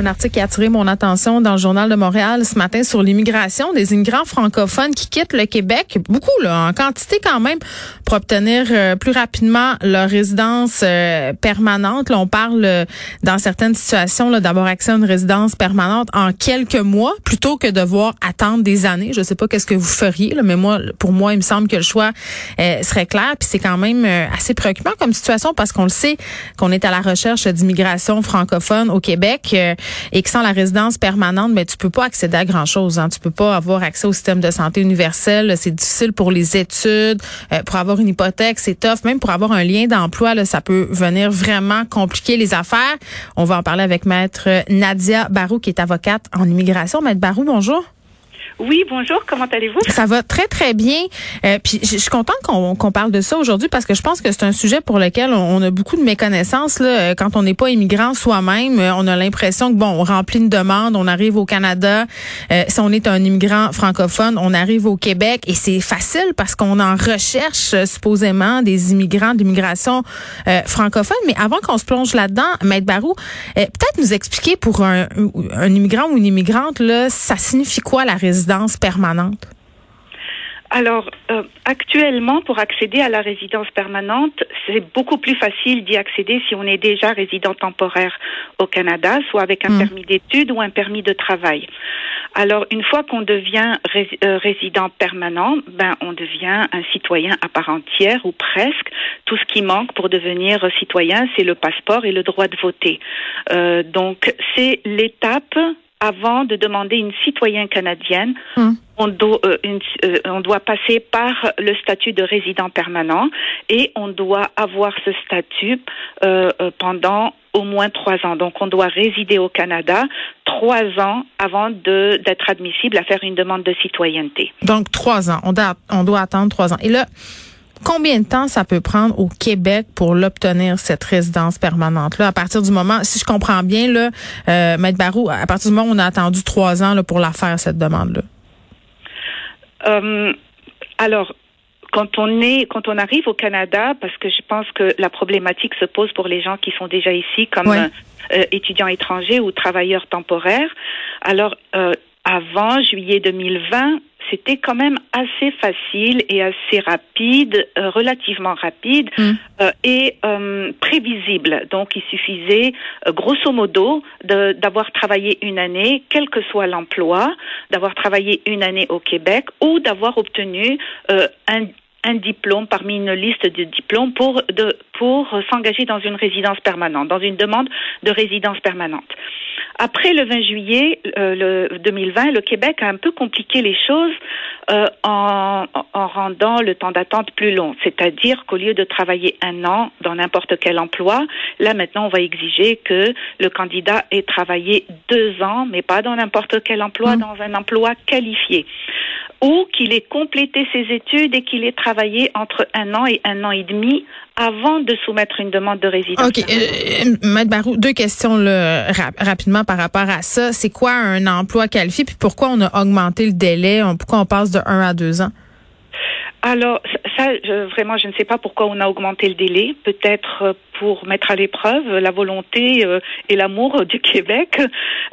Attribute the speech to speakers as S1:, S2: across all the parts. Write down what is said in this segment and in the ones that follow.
S1: Un article qui a attiré mon attention dans le journal de Montréal ce matin sur l'immigration des immigrants francophones qui quittent le Québec, beaucoup là, en quantité quand même, pour obtenir euh, plus rapidement leur résidence euh, permanente. Là, on parle euh, dans certaines situations d'avoir accès à une résidence permanente en quelques mois, plutôt que de devoir attendre des années. Je sais pas qu'est-ce que vous feriez, là, mais moi, pour moi, il me semble que le choix serait clair. Puis c'est quand même assez préoccupant comme situation parce qu'on le sait qu'on est à la recherche d'immigration francophone au Québec et que sans la résidence permanente, mais ben, tu peux pas accéder à grand chose. Hein. Tu peux pas avoir accès au système de santé universel. C'est difficile pour les études, euh, pour avoir une hypothèque, c'est tough. Même pour avoir un lien d'emploi, ça peut venir vraiment compliquer les affaires. On va en parler avec Maître Nadia Barou, qui est avocate en immigration. Maître Barou, bonjour.
S2: Oui, bonjour, comment allez-vous?
S1: Ça va très, très bien. Euh, puis je suis contente qu'on parle de ça aujourd'hui parce que je pense que c'est un sujet pour lequel on, a beaucoup de méconnaissances. Là, euh, quand on n'est pas immigrant soi-même, euh, on a l'impression que, bon, on remplit une demande, on arrive au Canada. si on est un immigrant francophone, on arrive au Québec et c'est facile parce qu'on en recherche supposément des immigrants de l'immigration francophone. Mais avant qu'on se plonge là-dedans, Maître Barou, peut-être nous expliquer pour un, un immigrant ou une immigrante, là, ça signifie quoi la résidence permanente?
S2: Alors, euh, actuellement, pour accéder à la résidence permanente, c'est beaucoup plus facile d'y accéder si on est déjà résident temporaire au Canada, soit avec un hmm. permis d'études ou un permis de travail. Alors, une fois qu'on devient euh, résident permanent, ben, on devient un citoyen à part entière ou presque. Tout ce qui manque pour devenir citoyen, c'est le passeport et le droit de voter. Euh, donc, c'est l'étape avant de demander une citoyenne canadienne, on, doit, euh, euh, on doit passer par le statut de résident permanent et on doit avoir ce statut euh, pendant au moins trois ans. Donc, on doit résider au Canada trois ans avant d'être admissible à faire une demande de citoyenneté.
S1: Donc, trois ans. On doit, on doit attendre trois ans. Et là, Combien de temps ça peut prendre au Québec pour l'obtenir cette résidence permanente là à partir du moment si je comprends bien là euh, Maître Barou à partir du moment où on a attendu trois ans là, pour la faire cette demande là.
S2: Euh, alors quand on est, quand on arrive au Canada, parce que je pense que la problématique se pose pour les gens qui sont déjà ici, comme euh, étudiants étrangers ou travailleurs temporaires. Alors, euh, avant juillet 2020, c'était quand même assez facile et assez rapide, euh, relativement rapide mm. euh, et euh, prévisible. Donc, il suffisait, grosso modo, d'avoir travaillé une année, quel que soit l'emploi, d'avoir travaillé une année au Québec ou d'avoir obtenu un un diplôme parmi une liste de diplômes pour de, pour s'engager dans une résidence permanente, dans une demande de résidence permanente. Après le 20 juillet euh, le 2020, le Québec a un peu compliqué les choses euh, en, en, rendant le temps d'attente plus long. C'est-à-dire qu'au lieu de travailler un an dans n'importe quel emploi, là maintenant on va exiger que le candidat ait travaillé deux ans, mais pas dans n'importe quel emploi, mmh. dans un emploi qualifié ou qu'il ait complété ses études et qu'il ait travaillé entre un an et un an et demi avant de soumettre une demande de résidence.
S1: OK. Euh, euh Barou, deux questions là, rapidement par rapport à ça. C'est quoi un emploi qualifié puis pourquoi on a augmenté le délai? Pourquoi on passe de un à deux ans?
S2: Alors, ça, je, vraiment, je ne sais pas pourquoi on a augmenté le délai. Peut-être euh, pour mettre à l'épreuve la volonté euh, et l'amour du Québec.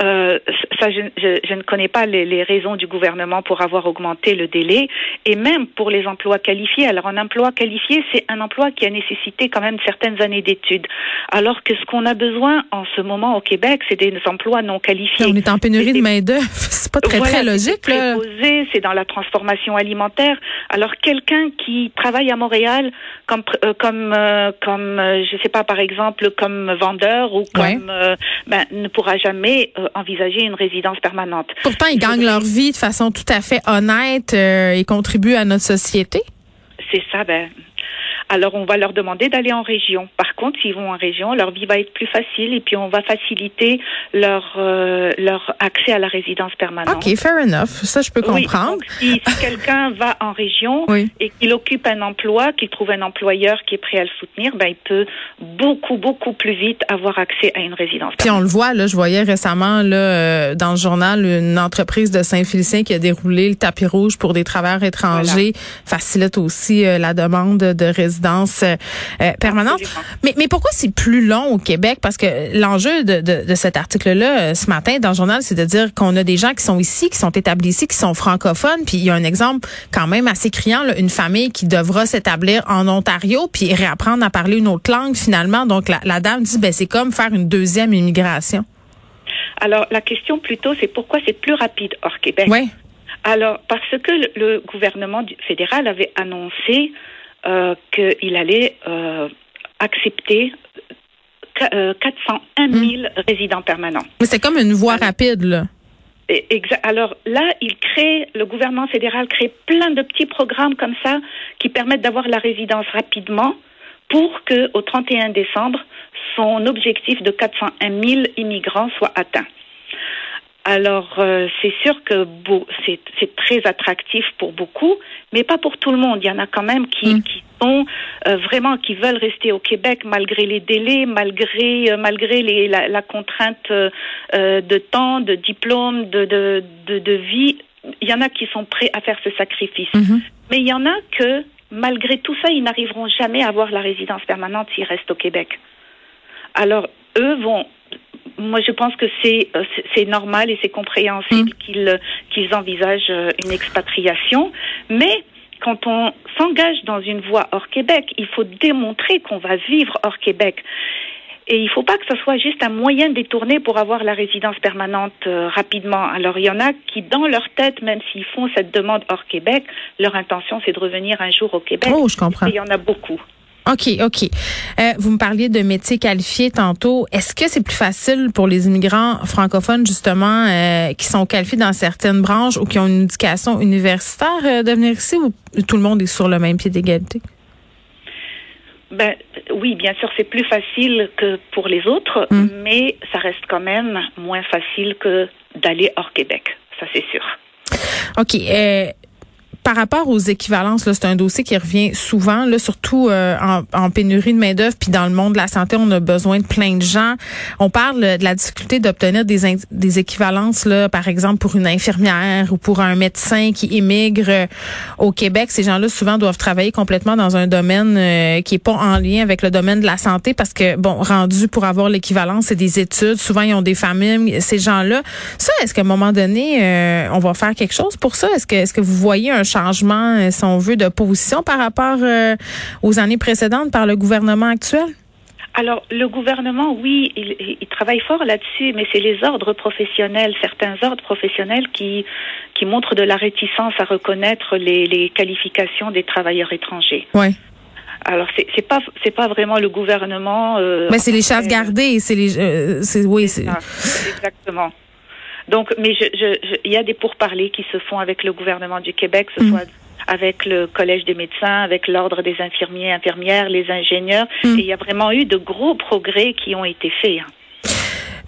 S2: Euh, ça, je, je, ne connais pas les, les, raisons du gouvernement pour avoir augmenté le délai. Et même pour les emplois qualifiés. Alors, un emploi qualifié, c'est un emploi qui a nécessité quand même certaines années d'études. Alors que ce qu'on a besoin en ce moment au Québec, c'est des emplois non qualifiés.
S1: On est en pénurie de main-d'œuvre. C'est pas très, très logique.
S2: C'est dans la transformation alimentaire. Alors, quelqu'un qui travaille à Montréal comme, euh, comme, comme, je sais pas, par exemple, comme vendeur ou comme, euh, ben, ne pourra jamais euh, envisager une résidence permanente.
S1: Pourtant, ils gagnent leur vie de façon tout à fait honnête euh, et contribuent à notre société.
S2: C'est ça, ben. Alors, on va leur demander d'aller en région. Par compte, s'ils vont en région, leur vie va être plus facile et puis on va faciliter leur euh, leur accès à la résidence permanente.
S1: OK, fair enough. Ça, je peux comprendre.
S2: si, quelqu'un va en région et qu'il occupe un emploi, qu'il trouve un employeur qui est prêt à le soutenir, ben, il peut beaucoup, beaucoup plus vite avoir accès à une résidence permanente.
S1: Puis on le voit, là, je voyais récemment là, euh, dans le journal une entreprise de Saint-Félicien qui a déroulé le tapis rouge pour des travailleurs étrangers, facilite aussi euh, la demande de résidence permanente. Mais, mais pourquoi c'est plus long au Québec? Parce que l'enjeu de, de, de, cet article-là, euh, ce matin, dans le journal, c'est de dire qu'on a des gens qui sont ici, qui sont établis ici, qui sont francophones. Puis il y a un exemple quand même assez criant, là, une famille qui devra s'établir en Ontario, puis réapprendre à parler une autre langue finalement. Donc la, la dame dit, ben c'est comme faire une deuxième immigration.
S2: Alors la question plutôt, c'est pourquoi c'est plus rapide hors Québec?
S1: Oui.
S2: Alors parce que le, le gouvernement fédéral avait annoncé euh, qu'il allait euh, accepter 401 000 hmm. résidents permanents.
S1: Mais c'est comme une voie rapide, là.
S2: Alors là, il crée, le gouvernement fédéral crée plein de petits programmes comme ça qui permettent d'avoir la résidence rapidement pour que au 31 décembre, son objectif de 401 000 immigrants soit atteint. Alors, euh, c'est sûr que c'est très attractif pour beaucoup, mais pas pour tout le monde. Il y en a quand même qui, mm. qui sont euh, vraiment qui veulent rester au Québec malgré les délais, malgré euh, malgré les, la, la, contrainte de temps, de diplôme, de, de, de, de, vie. Il y en a qui sont prêts à faire ce sacrifice, mm-hmm. mais il y en a que malgré tout ça, ils n'arriveront jamais à avoir la résidence permanente s'ils restent au Québec. Alors, eux vont moi, je pense que c'est euh, c'est normal et c'est compréhensible mm. qu'ils qu'ils envisagent euh, une expatriation, mais quand on s'engage dans une voie hors Québec, il faut démontrer qu'on va vivre hors Québec. Et il ne faut pas que ce soit juste un moyen détourné pour avoir la résidence permanente euh, rapidement. Alors il y en a qui, dans leur tête, même s'ils font cette demande hors Québec, leur intention c'est de revenir un jour au Québec.
S1: Oh, je comprends.
S2: Et il y en a beaucoup.
S1: OK, OK. Euh, vous me parliez de métiers qualifiés tantôt. Est-ce que c'est plus facile pour les immigrants francophones, justement, euh, qui sont qualifiés dans certaines branches ou qui ont une éducation universitaire euh, de venir ici ou tout le monde est sur le même pied d'égalité?
S2: Ben, oui, bien sûr, c'est plus facile que pour les autres, hum. mais ça reste quand même moins facile que d'aller hors Québec. Ça, c'est sûr.
S1: OK. Euh, par rapport aux équivalences, c'est un dossier qui revient souvent, là, surtout euh, en, pénurie de main d'œuvre, puis dans le monde de la santé, on a besoin de plein de gens. On parle de la difficulté d'obtenir des, des équivalences, là, par exemple pour une infirmière ou pour un médecin qui émigre euh, au Québec. Ces gens-là souvent doivent travailler complètement dans un domaine euh, qui est pas en lien avec le domaine de la santé, parce que bon, rendu pour avoir l'équivalence, c'est des études. Souvent, ils ont des familles. Ces gens-là, ça, est-ce qu'à un moment donné, on va faire quelque chose pour ça? Est-ce que est-ce que vous voyez un changement, euh, si on veut, de position par rapport euh, aux années précédentes par le gouvernement actuel?
S2: Alors, le gouvernement, oui, il, travaille fort là-dessus, mais c'est les ordres professionnels, certains ordres professionnels qui, qui montrent de la réticence à reconnaître les, qualifications des travailleurs étrangers.
S1: Oui.
S2: Alors c'est pas c'est pas vraiment le gouvernement.
S1: Euh, mais c'est les chasses gardées, c'est les c'est oui c'est
S2: exactement. Donc, mais je, je, il y a des pourparlers qui se font avec le gouvernement du Québec, ce mm. soit avec le Collège des médecins, avec l'Ordre des infirmiers, infirmières, les ingénieurs. Mm. Et il y a vraiment eu de gros progrès qui ont été faits.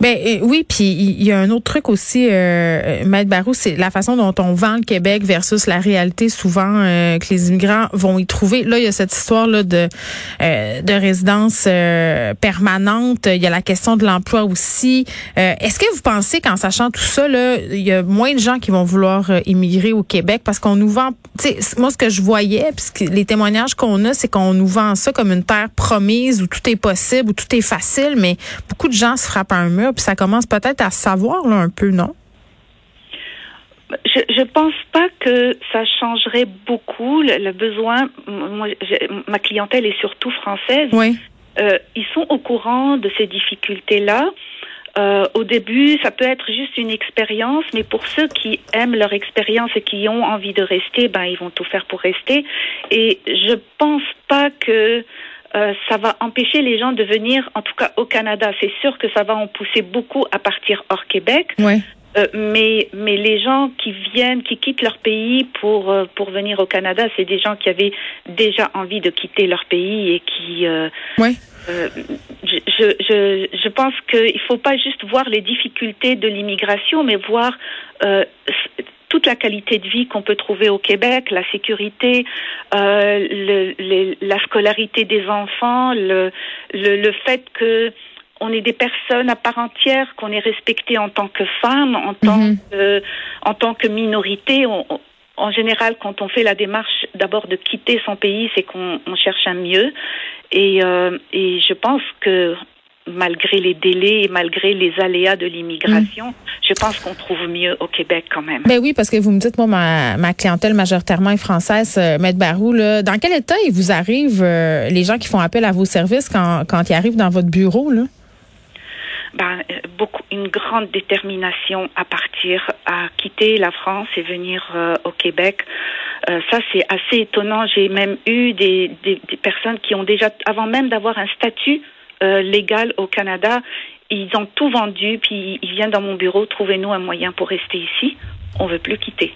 S1: Ben euh, oui, puis il y a un autre truc aussi, euh, Maître Barou, c'est la façon dont on vend le Québec versus la réalité souvent euh, que les immigrants vont y trouver. Là, il y a cette histoire là de euh, de résidence permanente. Il y a la question de l'emploi aussi. Est-ce que vous pensez qu'en sachant tout ça, là, il y a moins de gens qui vont vouloir immigrer au Québec? Parce qu'on nous vend. Moi, ce que je voyais, puisque les témoignages qu'on a, c'est qu'on nous vend ça comme une terre promise où tout est possible, où tout est facile, mais beaucoup de gens se frappent à un mur puis ça commence peut-être à savoir là, un peu, non?
S2: Je ne pense pas que ça changerait beaucoup le, besoin. Moi, ma clientèle est surtout française.
S1: Oui.
S2: Euh, ils sont au courant de ces difficultés-là. Euh, au début, ça peut être juste une expérience, mais pour ceux qui aiment leur expérience et qui ont envie de rester, ben ils vont tout faire pour rester. Et je pense pas que euh, ça va empêcher les gens de venir, en tout cas au Canada. C'est sûr que ça va en pousser beaucoup à partir hors Québec.
S1: Ouais.
S2: Euh, mais mais les gens qui viennent, qui quittent leur pays pour euh, pour venir au Canada, c'est des gens qui avaient déjà envie de quitter leur pays et qui. Euh,
S1: oui.
S2: je, je, je pense qu'il ne faut pas juste voir les difficultés de l'immigration, mais voir toute la qualité de vie qu'on peut trouver au Québec, la sécurité, euh, le, la scolarité des enfants, le, le, le fait que on est des personnes à part entière, qu'on est respecté en tant que femme, en tant mhm. que en tant que minorité. en général, quand on fait la démarche d'abord de quitter son pays, c'est qu'on cherche un mieux. Et, euh, et je pense que malgré les délais et malgré les aléas de l'immigration, mm. je pense qu'on trouve mieux au Québec quand même.
S1: Ben oui, parce que vous me dites, moi, ma, ma clientèle majoritairement est française, euh, Maître Barou, là, dans quel état il vous arrive euh, les gens qui font appel à vos services quand, quand ils arrivent dans votre bureau? Là?
S2: Ben, euh, beaucoup, une grande détermination à partir, à quitter la France et venir euh, au Québec. ça, c'est assez étonnant. J'ai même eu des, des, personnes qui ont déjà, avant même d'avoir un statut euh, légal au Canada. Ils ont tout vendu, puis ils viennent dans mon bureau, trouvez-nous un moyen pour rester ici. On veut plus quitter.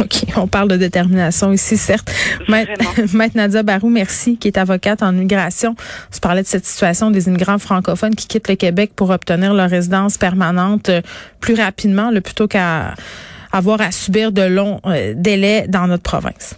S1: OK, on parle de détermination ici, certes. Maître Nadia Barou, merci, qui est avocate en immigration. On se parlait de cette situation des immigrants francophones qui quittent le Québec pour obtenir leur résidence permanente euh, plus rapidement, le plutôt qu'à avoir à subir de longs euh, délais dans notre province.